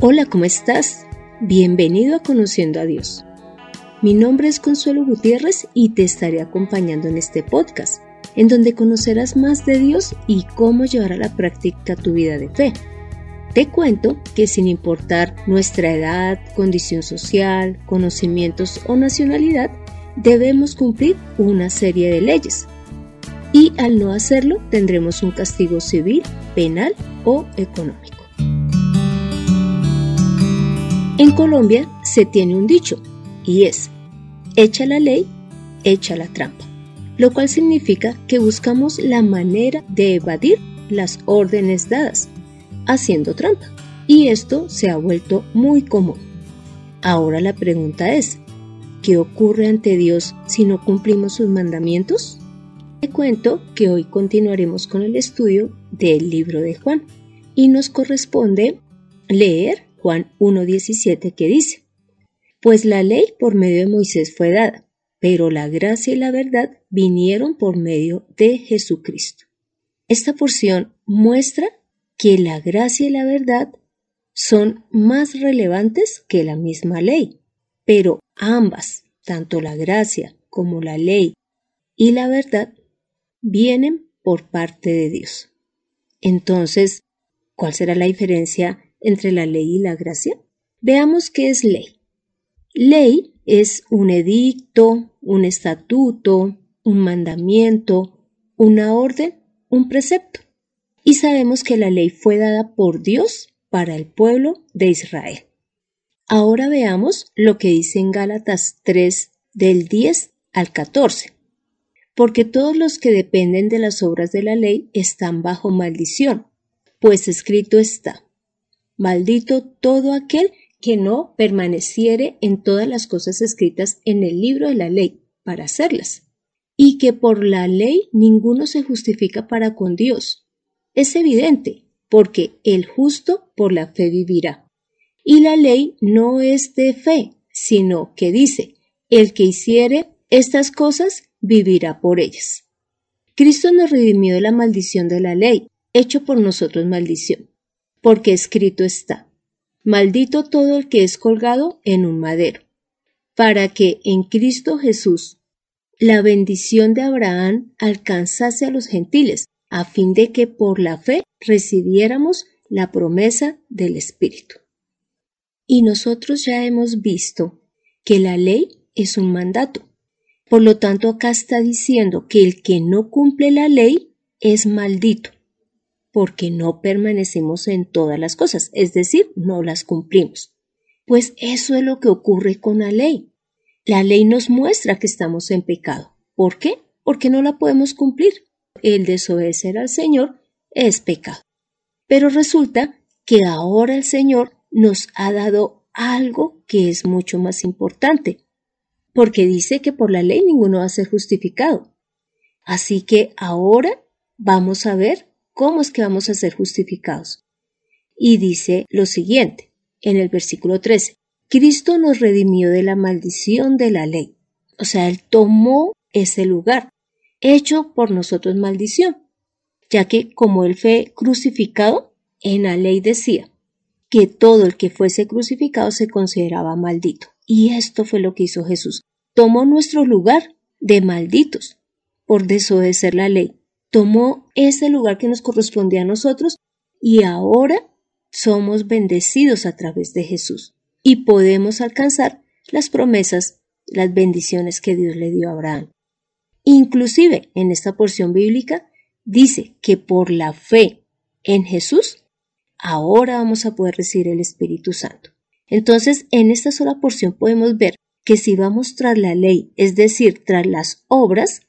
Hola, ¿cómo estás? Bienvenido a Conociendo a Dios. Mi nombre es Consuelo Gutiérrez y te estaré acompañando en este podcast, en donde conocerás más de Dios y cómo llevar a la práctica tu vida de fe. Te cuento que sin importar nuestra edad, condición social, conocimientos o nacionalidad, debemos cumplir una serie de leyes. Y al no hacerlo tendremos un castigo civil, penal o económico. En Colombia se tiene un dicho y es, echa la ley, echa la trampa, lo cual significa que buscamos la manera de evadir las órdenes dadas, haciendo trampa. Y esto se ha vuelto muy común. Ahora la pregunta es, ¿qué ocurre ante Dios si no cumplimos sus mandamientos? Te cuento que hoy continuaremos con el estudio del libro de Juan y nos corresponde leer Juan 1.17 que dice, Pues la ley por medio de Moisés fue dada, pero la gracia y la verdad vinieron por medio de Jesucristo. Esta porción muestra que la gracia y la verdad son más relevantes que la misma ley, pero ambas, tanto la gracia como la ley y la verdad, vienen por parte de Dios. Entonces, ¿cuál será la diferencia entre la ley y la gracia? Veamos qué es ley. Ley es un edicto, un estatuto, un mandamiento, una orden, un precepto. Y sabemos que la ley fue dada por Dios para el pueblo de Israel. Ahora veamos lo que dice en Gálatas 3 del 10 al 14. Porque todos los que dependen de las obras de la ley están bajo maldición, pues escrito está, Maldito todo aquel que no permaneciere en todas las cosas escritas en el libro de la ley para hacerlas, y que por la ley ninguno se justifica para con Dios. Es evidente, porque el justo por la fe vivirá. Y la ley no es de fe, sino que dice, el que hiciere estas cosas vivirá por ellas. Cristo nos redimió de la maldición de la ley, hecho por nosotros maldición porque escrito está, maldito todo el que es colgado en un madero, para que en Cristo Jesús la bendición de Abraham alcanzase a los gentiles, a fin de que por la fe recibiéramos la promesa del Espíritu. Y nosotros ya hemos visto que la ley es un mandato. Por lo tanto, acá está diciendo que el que no cumple la ley es maldito porque no permanecemos en todas las cosas, es decir, no las cumplimos. Pues eso es lo que ocurre con la ley. La ley nos muestra que estamos en pecado. ¿Por qué? Porque no la podemos cumplir. El desobedecer al Señor es pecado. Pero resulta que ahora el Señor nos ha dado algo que es mucho más importante, porque dice que por la ley ninguno va a ser justificado. Así que ahora vamos a ver ¿Cómo es que vamos a ser justificados? Y dice lo siguiente, en el versículo 13, Cristo nos redimió de la maldición de la ley. O sea, Él tomó ese lugar, hecho por nosotros maldición, ya que como Él fue crucificado, en la ley decía que todo el que fuese crucificado se consideraba maldito. Y esto fue lo que hizo Jesús. Tomó nuestro lugar de malditos por desobedecer la ley tomó ese lugar que nos correspondía a nosotros y ahora somos bendecidos a través de Jesús y podemos alcanzar las promesas, las bendiciones que Dios le dio a Abraham. Inclusive en esta porción bíblica dice que por la fe en Jesús, ahora vamos a poder recibir el Espíritu Santo. Entonces, en esta sola porción podemos ver que si vamos tras la ley, es decir, tras las obras,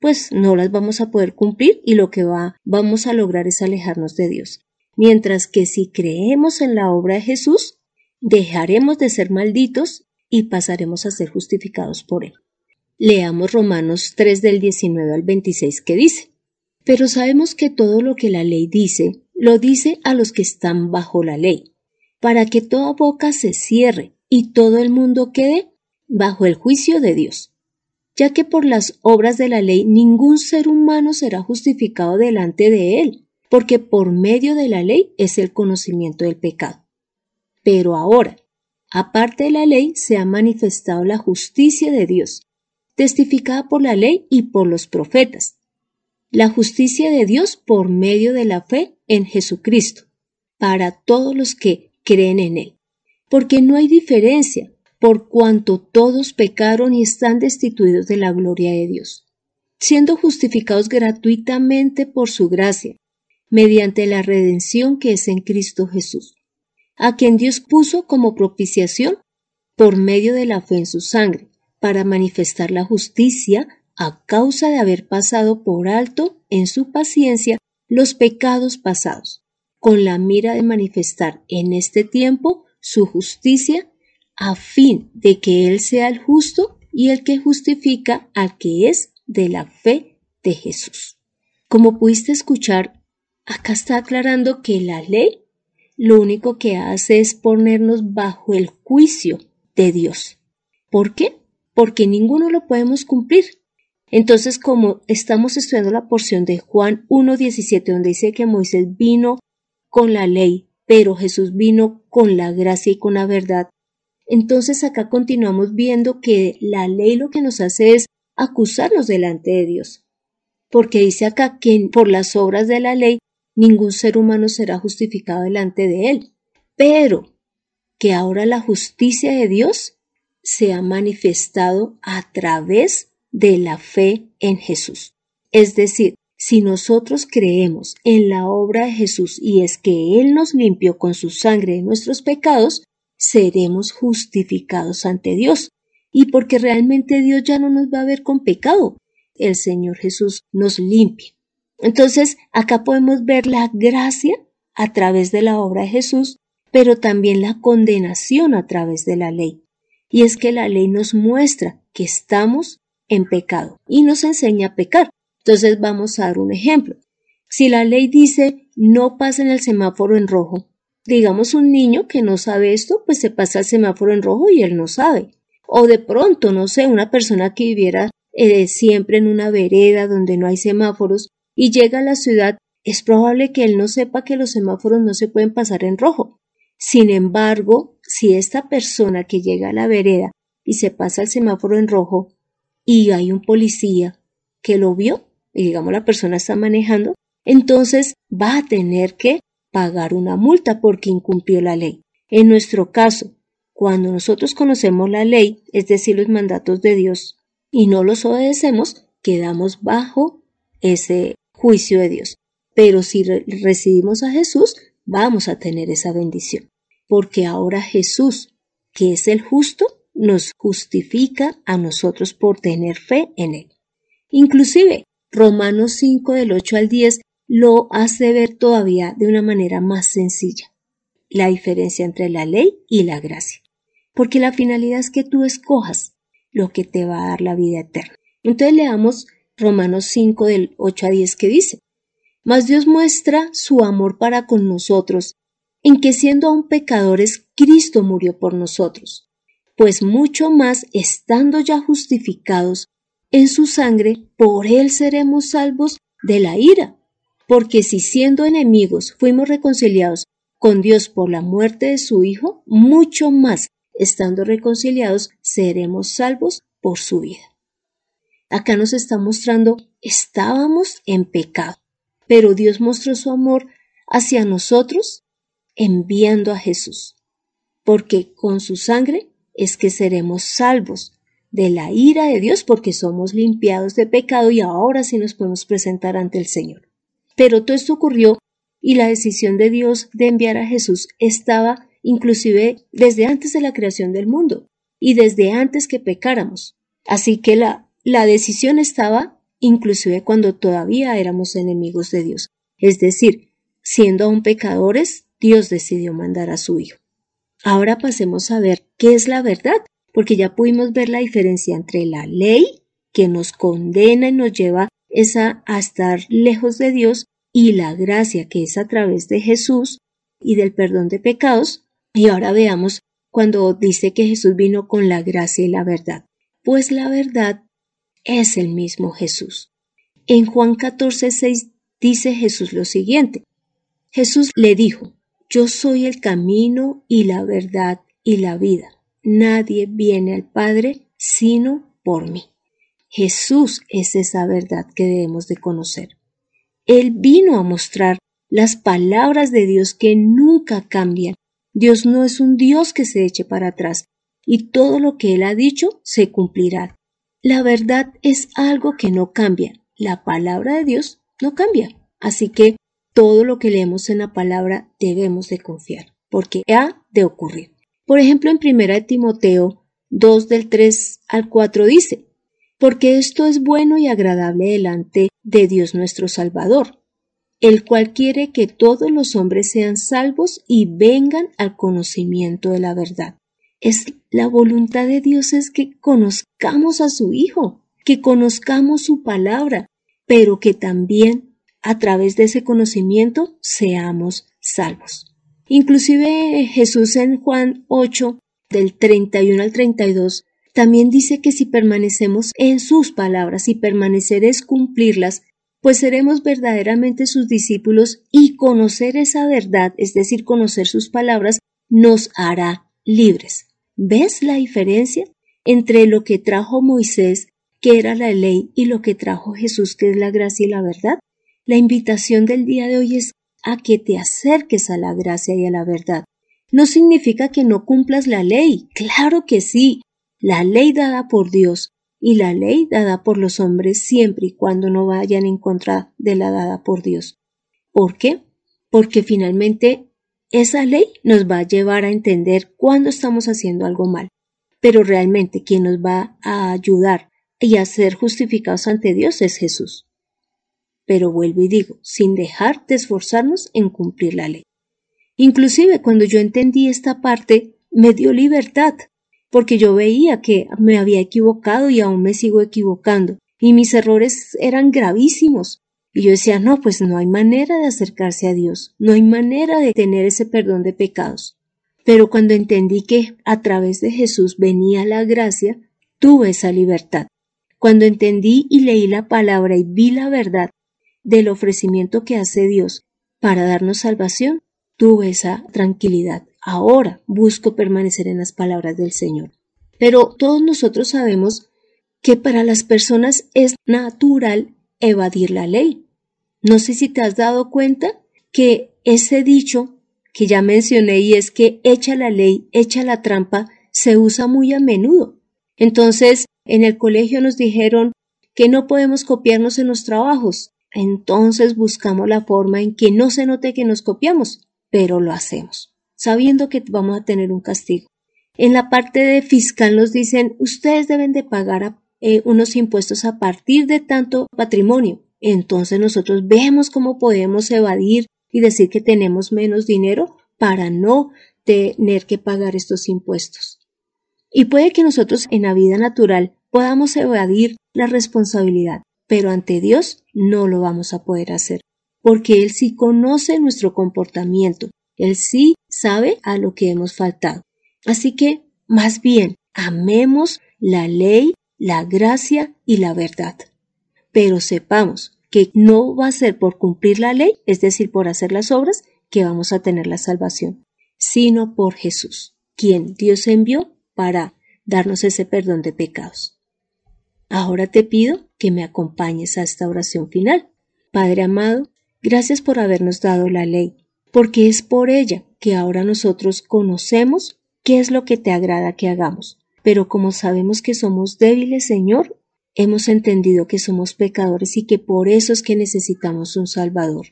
pues no las vamos a poder cumplir y lo que va, vamos a lograr es alejarnos de Dios. Mientras que si creemos en la obra de Jesús, dejaremos de ser malditos y pasaremos a ser justificados por Él. Leamos Romanos 3 del 19 al 26 que dice, Pero sabemos que todo lo que la ley dice, lo dice a los que están bajo la ley, para que toda boca se cierre y todo el mundo quede bajo el juicio de Dios ya que por las obras de la ley ningún ser humano será justificado delante de él, porque por medio de la ley es el conocimiento del pecado. Pero ahora, aparte de la ley, se ha manifestado la justicia de Dios, testificada por la ley y por los profetas. La justicia de Dios por medio de la fe en Jesucristo, para todos los que creen en Él. Porque no hay diferencia, por cuanto todos pecaron y están destituidos de la gloria de Dios, siendo justificados gratuitamente por su gracia, mediante la redención que es en Cristo Jesús, a quien Dios puso como propiciación por medio de la fe en su sangre, para manifestar la justicia a causa de haber pasado por alto en su paciencia los pecados pasados, con la mira de manifestar en este tiempo su justicia, a fin de que Él sea el justo y el que justifica al que es de la fe de Jesús. Como pudiste escuchar, acá está aclarando que la ley lo único que hace es ponernos bajo el juicio de Dios. ¿Por qué? Porque ninguno lo podemos cumplir. Entonces, como estamos estudiando la porción de Juan 1.17, donde dice que Moisés vino con la ley, pero Jesús vino con la gracia y con la verdad, entonces acá continuamos viendo que la ley lo que nos hace es acusarnos delante de Dios. Porque dice acá que por las obras de la ley ningún ser humano será justificado delante de él. Pero que ahora la justicia de Dios se ha manifestado a través de la fe en Jesús. Es decir, si nosotros creemos en la obra de Jesús y es que Él nos limpió con su sangre de nuestros pecados, seremos justificados ante Dios. Y porque realmente Dios ya no nos va a ver con pecado, el Señor Jesús nos limpia. Entonces, acá podemos ver la gracia a través de la obra de Jesús, pero también la condenación a través de la ley. Y es que la ley nos muestra que estamos en pecado y nos enseña a pecar. Entonces vamos a dar un ejemplo. Si la ley dice no pasen el semáforo en rojo, digamos un niño que no sabe esto, pues se pasa el semáforo en rojo y él no sabe. O de pronto, no sé, una persona que viviera eh, siempre en una vereda donde no hay semáforos y llega a la ciudad, es probable que él no sepa que los semáforos no se pueden pasar en rojo. Sin embargo, si esta persona que llega a la vereda y se pasa el semáforo en rojo y hay un policía que lo vio, y digamos la persona está manejando, entonces va a tener que pagar una multa porque incumplió la ley. En nuestro caso, cuando nosotros conocemos la ley, es decir, los mandatos de Dios, y no los obedecemos, quedamos bajo ese juicio de Dios. Pero si recibimos a Jesús, vamos a tener esa bendición, porque ahora Jesús, que es el justo, nos justifica a nosotros por tener fe en Él. Inclusive, Romanos 5 del 8 al 10 lo hace ver todavía de una manera más sencilla, la diferencia entre la ley y la gracia, porque la finalidad es que tú escojas lo que te va a dar la vida eterna. Entonces leamos Romanos 5 del 8 a 10 que dice, Mas Dios muestra su amor para con nosotros, en que siendo aún pecadores, Cristo murió por nosotros, pues mucho más estando ya justificados en su sangre, por él seremos salvos de la ira porque si siendo enemigos fuimos reconciliados con Dios por la muerte de su Hijo, mucho más, estando reconciliados, seremos salvos por su vida. Acá nos está mostrando, estábamos en pecado, pero Dios mostró su amor hacia nosotros enviando a Jesús, porque con su sangre es que seremos salvos de la ira de Dios porque somos limpiados de pecado y ahora sí nos podemos presentar ante el Señor. Pero todo esto ocurrió y la decisión de Dios de enviar a Jesús estaba inclusive desde antes de la creación del mundo y desde antes que pecáramos. Así que la, la decisión estaba inclusive cuando todavía éramos enemigos de Dios. Es decir, siendo aún pecadores, Dios decidió mandar a su Hijo. Ahora pasemos a ver qué es la verdad, porque ya pudimos ver la diferencia entre la ley que nos condena y nos lleva es a, estar lejos de Dios y la gracia que es a través de Jesús y del perdón de pecados. Y ahora veamos cuando dice que Jesús vino con la gracia y la verdad. Pues la verdad es el mismo Jesús. En Juan 14, 6 dice Jesús lo siguiente. Jesús le dijo, yo soy el camino y la verdad y la vida. Nadie viene al Padre sino por mí. Jesús es esa verdad que debemos de conocer. Él vino a mostrar las palabras de Dios que nunca cambian. Dios no es un Dios que se eche para atrás, y todo lo que Él ha dicho se cumplirá. La verdad es algo que no cambia. La palabra de Dios no cambia. Así que todo lo que leemos en la palabra debemos de confiar, porque ha de ocurrir. Por ejemplo, en 1 Timoteo 2 del 3 al 4 dice, porque esto es bueno y agradable delante de Dios nuestro Salvador, el cual quiere que todos los hombres sean salvos y vengan al conocimiento de la verdad. Es la voluntad de Dios es que conozcamos a su Hijo, que conozcamos su palabra, pero que también a través de ese conocimiento seamos salvos. Inclusive Jesús en Juan 8, del 31 al 32, también dice que si permanecemos en sus palabras y permanecer es cumplirlas, pues seremos verdaderamente sus discípulos y conocer esa verdad, es decir, conocer sus palabras, nos hará libres. ¿Ves la diferencia entre lo que trajo Moisés, que era la ley, y lo que trajo Jesús, que es la gracia y la verdad? La invitación del día de hoy es a que te acerques a la gracia y a la verdad. No significa que no cumplas la ley, claro que sí, la ley dada por Dios y la ley dada por los hombres siempre y cuando no vayan en contra de la dada por Dios. ¿Por qué? Porque finalmente esa ley nos va a llevar a entender cuándo estamos haciendo algo mal. Pero realmente quien nos va a ayudar y a ser justificados ante Dios es Jesús. Pero vuelvo y digo, sin dejar de esforzarnos en cumplir la ley. Inclusive cuando yo entendí esta parte, me dio libertad, porque yo veía que me había equivocado y aún me sigo equivocando, y mis errores eran gravísimos. Y yo decía, no, pues no hay manera de acercarse a Dios, no hay manera de tener ese perdón de pecados. Pero cuando entendí que a través de Jesús venía la gracia, tuve esa libertad. Cuando entendí y leí la palabra y vi la verdad del ofrecimiento que hace Dios para darnos salvación, tuve esa tranquilidad. Ahora busco permanecer en las palabras del Señor. Pero todos nosotros sabemos que para las personas es natural evadir la ley. No sé si te has dado cuenta que ese dicho que ya mencioné y es que echa la ley, echa la trampa, se usa muy a menudo. Entonces, en el colegio nos dijeron que no podemos copiarnos en los trabajos. Entonces buscamos la forma en que no se note que nos copiamos, pero lo hacemos sabiendo que vamos a tener un castigo. En la parte de fiscal nos dicen, ustedes deben de pagar eh, unos impuestos a partir de tanto patrimonio. Entonces nosotros vemos cómo podemos evadir y decir que tenemos menos dinero para no tener que pagar estos impuestos. Y puede que nosotros en la vida natural podamos evadir la responsabilidad, pero ante Dios no lo vamos a poder hacer, porque Él sí conoce nuestro comportamiento, Él sí sabe a lo que hemos faltado. Así que, más bien, amemos la ley, la gracia y la verdad. Pero sepamos que no va a ser por cumplir la ley, es decir, por hacer las obras, que vamos a tener la salvación, sino por Jesús, quien Dios envió para darnos ese perdón de pecados. Ahora te pido que me acompañes a esta oración final. Padre amado, gracias por habernos dado la ley, porque es por ella que ahora nosotros conocemos qué es lo que te agrada que hagamos. Pero como sabemos que somos débiles, Señor, hemos entendido que somos pecadores y que por eso es que necesitamos un Salvador.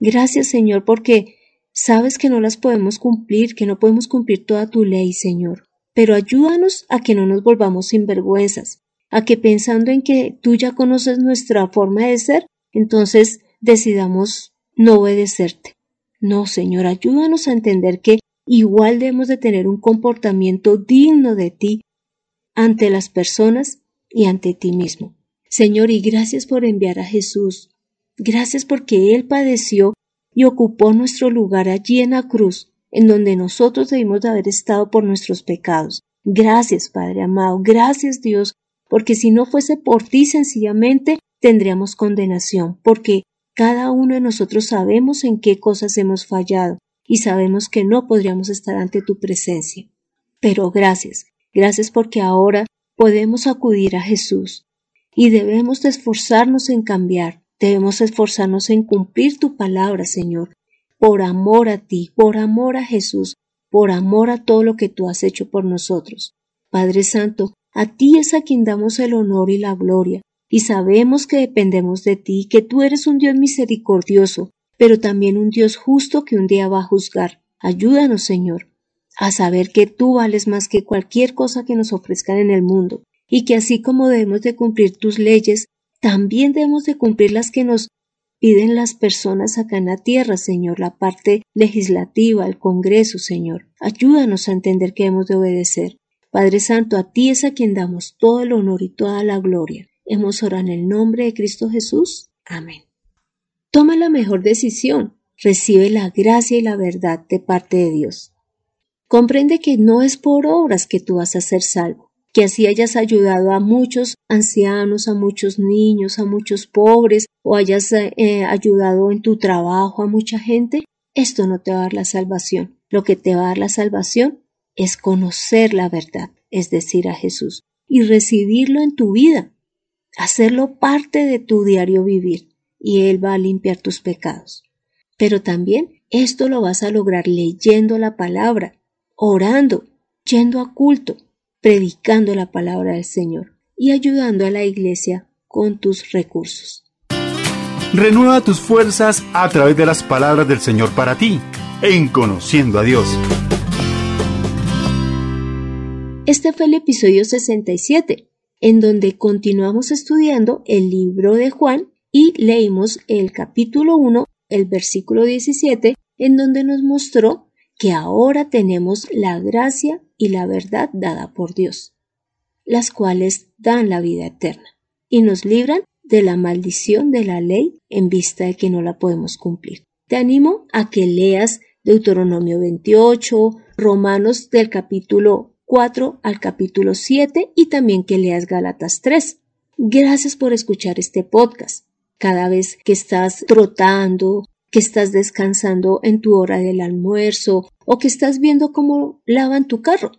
Gracias, Señor, porque sabes que no las podemos cumplir, que no podemos cumplir toda tu ley, Señor. Pero ayúdanos a que no nos volvamos sinvergüenzas, a que pensando en que tú ya conoces nuestra forma de ser, entonces decidamos no obedecerte. No, Señor, ayúdanos a entender que igual debemos de tener un comportamiento digno de ti ante las personas y ante ti mismo. Señor, y gracias por enviar a Jesús. Gracias porque Él padeció y ocupó nuestro lugar allí en la cruz, en donde nosotros debimos de haber estado por nuestros pecados. Gracias, Padre amado. Gracias, Dios, porque si no fuese por ti sencillamente tendríamos condenación, porque cada uno de nosotros sabemos en qué cosas hemos fallado y sabemos que no podríamos estar ante tu presencia. Pero gracias, gracias porque ahora podemos acudir a Jesús y debemos esforzarnos en cambiar, debemos esforzarnos en cumplir tu palabra, Señor, por amor a ti, por amor a Jesús, por amor a todo lo que tú has hecho por nosotros. Padre Santo, a ti es a quien damos el honor y la gloria, y sabemos que dependemos de ti, que tú eres un Dios misericordioso, pero también un Dios justo que un día va a juzgar. Ayúdanos, Señor, a saber que tú vales más que cualquier cosa que nos ofrezcan en el mundo, y que así como debemos de cumplir tus leyes, también debemos de cumplir las que nos piden las personas acá en la tierra, Señor, la parte legislativa, el Congreso, Señor. Ayúdanos a entender que hemos de obedecer. Padre Santo, a ti es a quien damos todo el honor y toda la gloria. Hemos orado en el nombre de Cristo Jesús. Amén. Toma la mejor decisión. Recibe la gracia y la verdad de parte de Dios. Comprende que no es por obras que tú vas a ser salvo, que así hayas ayudado a muchos ancianos, a muchos niños, a muchos pobres, o hayas eh, ayudado en tu trabajo a mucha gente, esto no te va a dar la salvación. Lo que te va a dar la salvación es conocer la verdad, es decir, a Jesús, y recibirlo en tu vida, hacerlo parte de tu diario vivir, y Él va a limpiar tus pecados. Pero también esto lo vas a lograr leyendo la palabra, orando, yendo a culto, predicando la palabra del Señor y ayudando a la iglesia con tus recursos. Renueva tus fuerzas a través de las palabras del Señor para ti, en Conociendo a Dios. Este fue el episodio 67, en donde continuamos estudiando el libro de Juan y leímos el capítulo 1, el versículo 17, en donde nos mostró que ahora tenemos la gracia y la verdad dada por Dios, las cuales dan la vida eterna y nos libran de la maldición de la ley en vista de que no la podemos cumplir. Te animo a que leas Deuteronomio 28, Romanos del capítulo 4 al capítulo 7 y también que leas Gálatas 3. Gracias por escuchar este podcast. Cada vez que estás trotando, que estás descansando en tu hora del almuerzo o que estás viendo cómo lavan tu carro,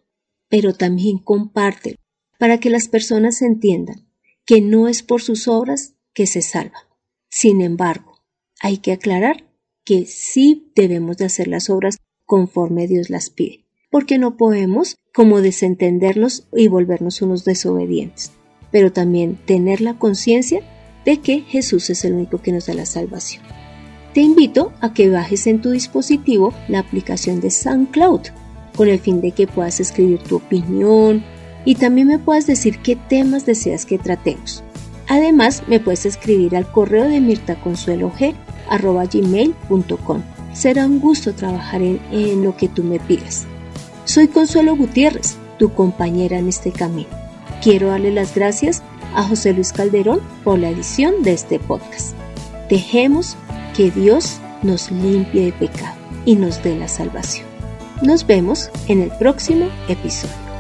pero también compártelo para que las personas entiendan que no es por sus obras que se salva. Sin embargo, hay que aclarar que sí debemos de hacer las obras conforme Dios las pide, porque no podemos como desentendernos y volvernos unos desobedientes, pero también tener la conciencia de que Jesús es el único que nos da la salvación. Te invito a que bajes en tu dispositivo la aplicación de SoundCloud con el fin de que puedas escribir tu opinión, y también me puedas decir qué temas deseas que tratemos. Además, me puedes escribir al correo de mirtaconsuelog.com. Será un gusto trabajar en, en lo que tú me pidas. Soy Consuelo Gutiérrez, tu compañera en este camino. Quiero darle las gracias a José Luis Calderón por la edición de este podcast. Dejemos que Dios nos limpie de pecado y nos dé la salvación. Nos vemos en el próximo episodio.